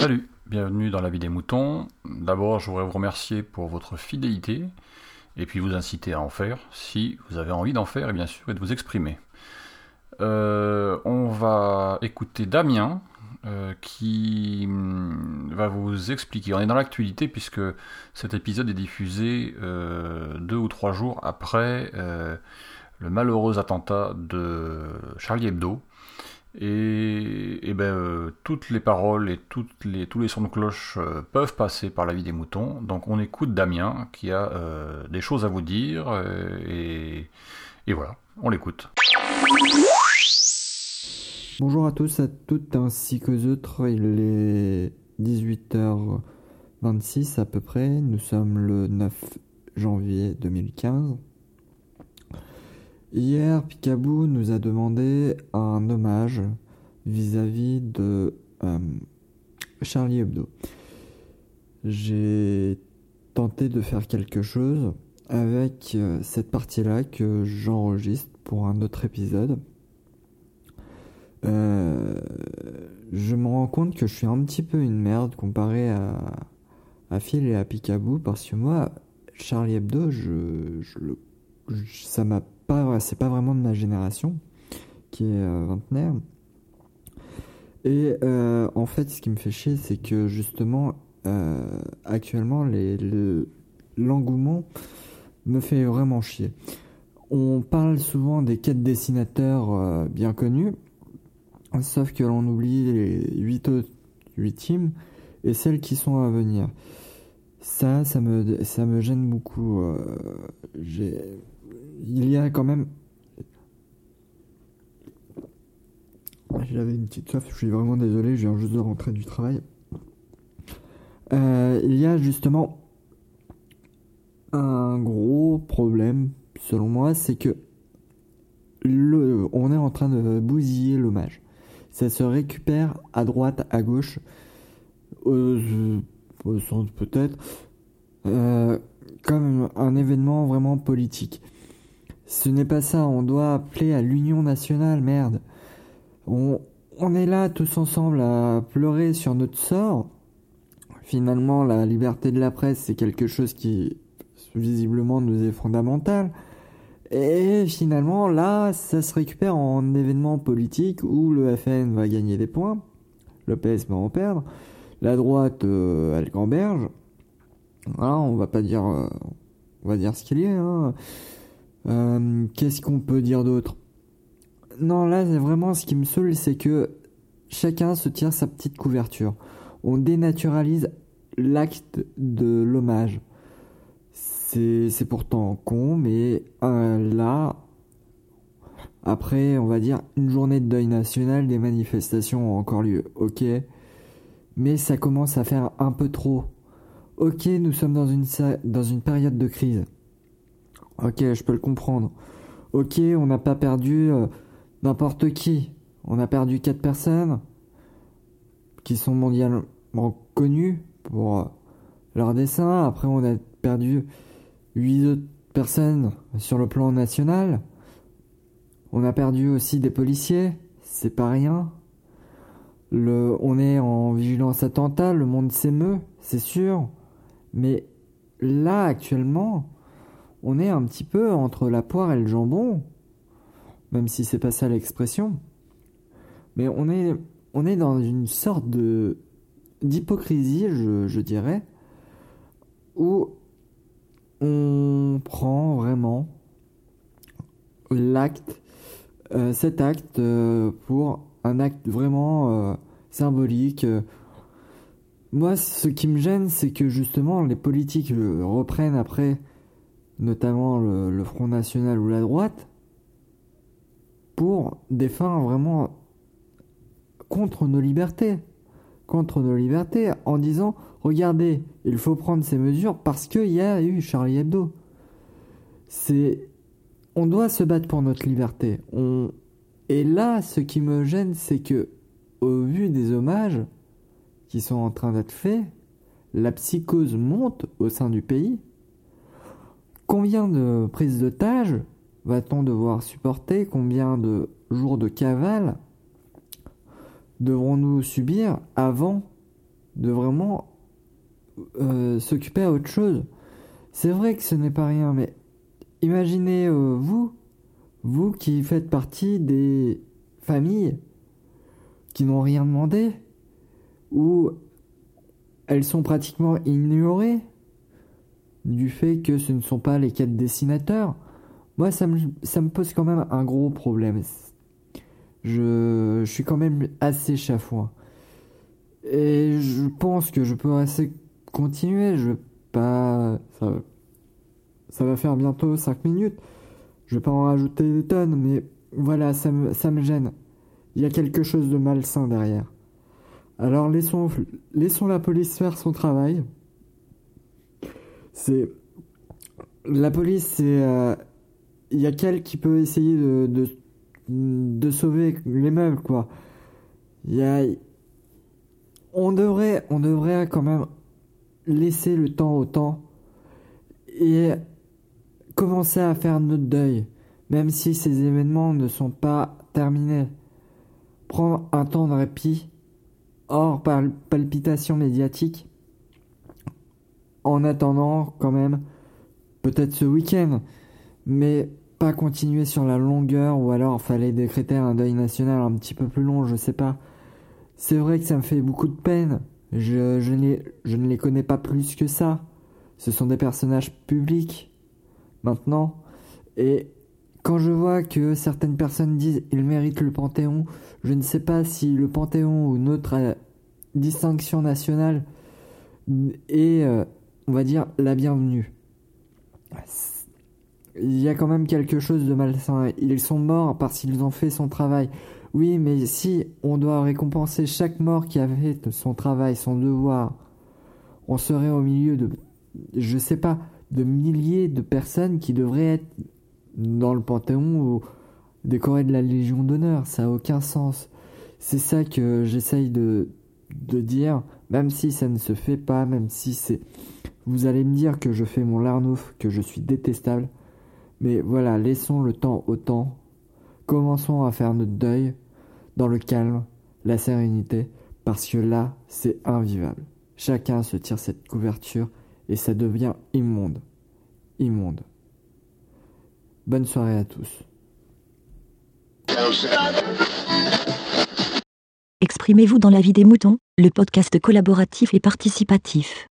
Salut, bienvenue dans la vie des moutons. D'abord, je voudrais vous remercier pour votre fidélité et puis vous inciter à en faire si vous avez envie d'en faire et bien sûr et de vous exprimer. Euh, on va écouter Damien euh, qui hum, va vous expliquer. On est dans l'actualité puisque cet épisode est diffusé euh, deux ou trois jours après le malheureux attentat de Charlie Hebdo. Et, ben, toutes les paroles et toutes les, tous les sons de cloche peuvent passer par la vie des moutons. Donc on écoute Damien qui a des choses à vous dire. et voilà, on l'écoute. Bonjour à tous, à toutes ainsi qu'aux autres. Il est 18h26 à peu près. Nous sommes le 9 janvier 2015. Hier, Picaboo nous a demandé un hommage vis-à-vis de euh, Charlie Hebdo. J'ai tenté de faire quelque chose avec euh, cette partie-là que j'enregistre pour un autre épisode. Euh, je me rends compte que je suis un petit peu une merde comparé à, Phil et à Picaboo parce que moi, Charlie Hebdo, je, ça m'a pas, c'est pas vraiment de ma génération qui est euh, vingtenaire. Et euh, en fait, ce qui me fait chier, c'est que justement, actuellement, les, l'engouement me fait vraiment chier. On parle souvent des quatre dessinateurs bien connus, Sauf que l'on oublie les 8 autres 8 teams et celles qui sont à venir. Ça, ça me, ça me gêne beaucoup. Euh, il y a quand même. J'avais une petite soif, je suis vraiment désolé, je viens juste de rentrer du travail. Euh, il y a justement un gros problème, selon moi, c'est que on est en train de bousiller l'hommage ça se récupère à droite, à gauche, au, centre peut-être, euh, comme un événement vraiment politique. Ce n'est pas ça, on doit appeler à l'union nationale, merde. On, est là tous ensemble à pleurer sur notre sort. Finalement, la liberté de la presse, c'est quelque chose qui visiblement nous est fondamental. Et finalement, là, ça se récupère en événement politique où le FN va gagner des points, le PS va en perdre, la droite, euh, elle gamberge. Voilà, on va pas dire, euh, on va dire ce qu'il y a. Hein. Euh, Qu'est-ce qu'on peut dire d'autre? Non, là, vraiment, ce qui me saoule, c'est que chacun se tire sa petite couverture. On dénaturalise l'acte de l'hommage. C'est pourtant con, mais euh, là, après, on va dire, une journée de deuil national, des manifestations ont encore lieu, ok? Mais ça commence à faire un peu trop. Ok, nous sommes dans une, dans une période de crise. Ok, je peux le comprendre. Ok, on n'a pas perdu euh, n'importe qui. On a perdu quatre personnes qui sont mondialement connues pour euh, leur dessin. Après, on a perdu 8 autres personnes sur le plan national. On a perdu aussi des policiers, c'est pas rien. On est en vigilance attentat, le monde s'émeut, c'est sûr. Mais là, actuellement, on est un petit peu entre la poire et le jambon. Même si c'est pas ça l'expression. Mais on est, on est dans une sorte de d'hypocrisie, je, dirais, où on prend vraiment l'acte, euh, cet acte euh, pour un acte vraiment euh, symbolique. Moi, ce qui me gêne, c'est que justement les politiques reprennent après, notamment le, Front National ou la droite, pour des fins vraiment contre nos libertés. Contre nos libertés, en disant regardez, il faut prendre ces mesures parce qu'il y a eu Charlie Hebdo. C'est, on doit se battre pour notre liberté. Et là, ce qui me gêne, c'est que, au vu des hommages qui sont en train d'être faits, la psychose monte au sein du pays. Combien de prises d'otages va-t-on devoir supporter? Combien de jours de cavale devrons-nous subir avant de vraiment euh, s'occuper à autre chose? C'est vrai que ce n'est pas rien, mais imaginez euh, vous, vous qui faites partie des familles qui n'ont rien demandé, ou elles sont pratiquement ignorées du fait que ce ne sont pas les quatre dessinateurs. Moi, ça me, pose quand même un gros problème. Je, suis quand même assez chafouin. Et je pense que je peux assez continuer. Je vais pas. Ça, va faire bientôt 5 minutes. Je vais pas en rajouter des tonnes, mais voilà, ça me, gêne. Il y a quelque chose de malsain derrière. Alors laissons la police faire son travail. C'est. La police, c'est. Euh, il y a qu'elle qui peut essayer de, sauver les meubles, quoi. On devrait, on devrait quand même laisser le temps au temps et commencer à faire notre deuil, même si ces événements ne sont pas terminés. Prendre un temps de répit, hors palpitation médiatique, en attendant quand même peut-être ce week-end, mais pas continuer sur la longueur ou alors fallait décréter un deuil national un petit peu plus long, je sais pas. C'est vrai que ça me fait beaucoup de peine. Je, ne les connais pas plus que ça. Ce sont des personnages publics maintenant. Et quand je vois que certaines personnes disent ils méritent le Panthéon, je ne sais pas si le Panthéon ou notre euh, distinction nationale est, euh, on va dire, la bienvenue. Il y a quand même quelque chose de malsain. Ils sont morts parce qu'ils ont fait son travail. Oui, mais si on doit récompenser chaque mort qui a fait son travail, son devoir, on serait au milieu de, je sais pas, de milliers de personnes qui devraient être dans le Panthéon ou décorées de la Légion d'honneur. Ça n'a aucun sens. C'est ça que j'essaye de, de dire, même si ça ne se fait pas, même si c'est... Vous allez me dire que je fais mon larnouf, que je suis détestable. Mais voilà, laissons le temps au temps. Commençons à faire notre deuil dans le calme, la sérénité, parce que là, c'est invivable. Chacun se tire cette couverture et ça devient immonde. Immonde. Bonne soirée à tous. Exprimez-vous dans la vie des moutons, le podcast collaboratif et participatif.